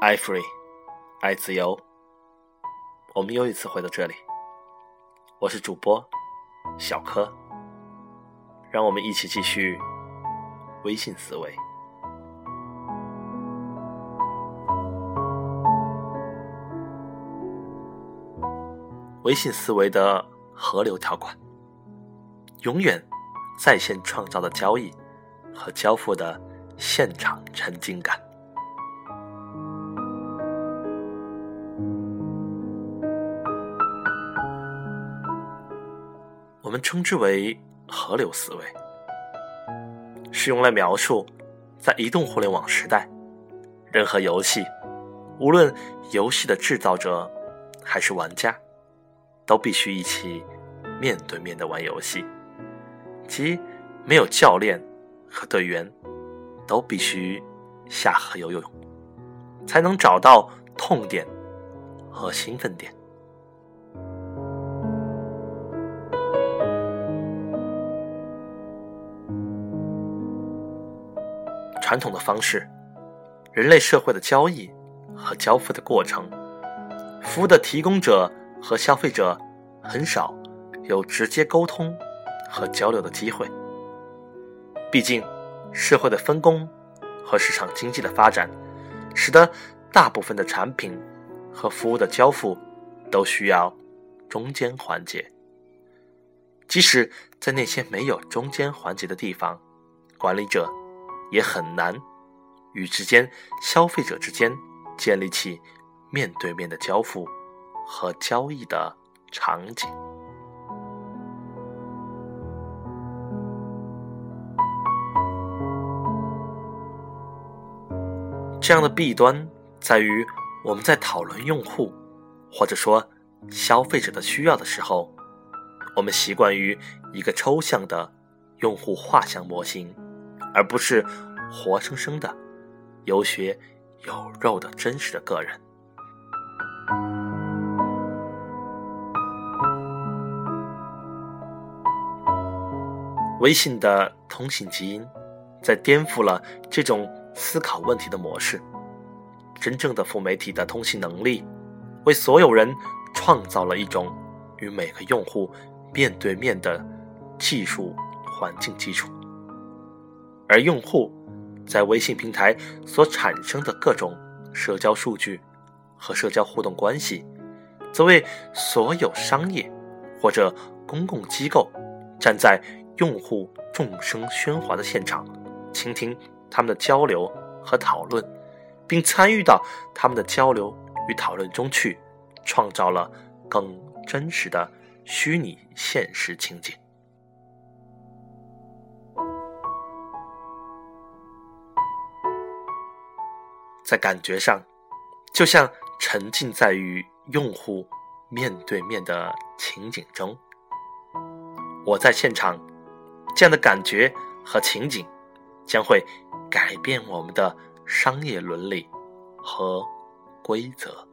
爱 free，爱自由。我们又一次回到这里，我是主播小柯，让我们一起继续微信思维。微信思维的河流条款，永远在线创造的交易和交付的现场沉浸感。我们称之为河流思维，是用来描述在移动互联网时代，任何游戏，无论游戏的制造者还是玩家，都必须一起面对面的玩游戏，即没有教练和队员，都必须下河游泳，才能找到痛点和兴奋点。传统的方式，人类社会的交易和交付的过程，服务的提供者和消费者很少有直接沟通和交流的机会。毕竟，社会的分工和市场经济的发展，使得大部分的产品和服务的交付都需要中间环节。即使在那些没有中间环节的地方，管理者。也很难与之间消费者之间建立起面对面的交付和交易的场景。这样的弊端在于，我们在讨论用户或者说消费者的需要的时候，我们习惯于一个抽象的用户画像模型。而不是活生生的、有血有肉的真实的个人。微信的通信基因在颠覆了这种思考问题的模式。真正的副媒体的通信能力，为所有人创造了一种与每个用户面对面的技术环境基础。而用户在微信平台所产生的各种社交数据和社交互动关系，则为所有商业或者公共机构站在用户众声喧哗的现场，倾听他们的交流和讨论，并参与到他们的交流与讨论中去，创造了更真实的虚拟现实情景。在感觉上，就像沉浸在与用户面对面的情景中。我在现场，这样的感觉和情景，将会改变我们的商业伦理和规则。